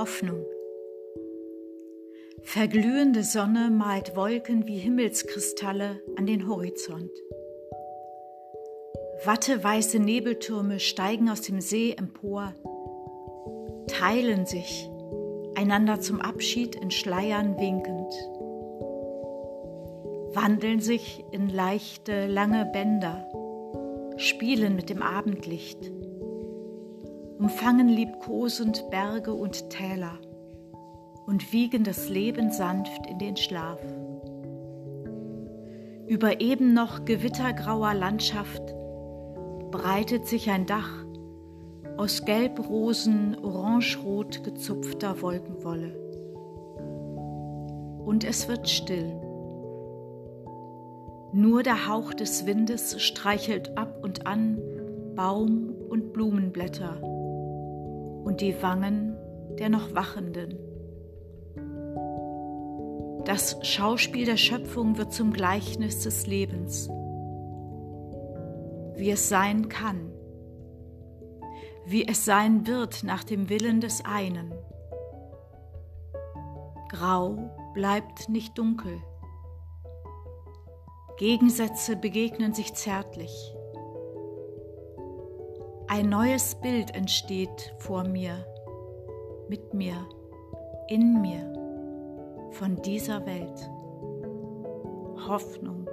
Hoffnung. Verglühende Sonne malt Wolken wie Himmelskristalle an den Horizont. Watteweiße Nebeltürme steigen aus dem See empor, teilen sich, einander zum Abschied in Schleiern winkend, wandeln sich in leichte, lange Bänder, spielen mit dem Abendlicht, umfangen liebkosend Berge und Täler und wiegen das Leben sanft in den Schlaf. Über eben noch gewittergrauer Landschaft breitet sich ein Dach aus gelbrosen, orangerot gezupfter Wolkenwolle. Und es wird still. Nur der Hauch des Windes streichelt ab und an Baum- und Blumenblätter und die Wangen der noch Wachenden. Das Schauspiel der Schöpfung wird zum Gleichnis des Lebens, wie es sein kann, wie es sein wird nach dem Willen des einen. Grau bleibt nicht dunkel. Gegensätze begegnen sich zärtlich. Ein neues Bild entsteht vor mir, mit mir, in mir von dieser Welt. Hoffnung.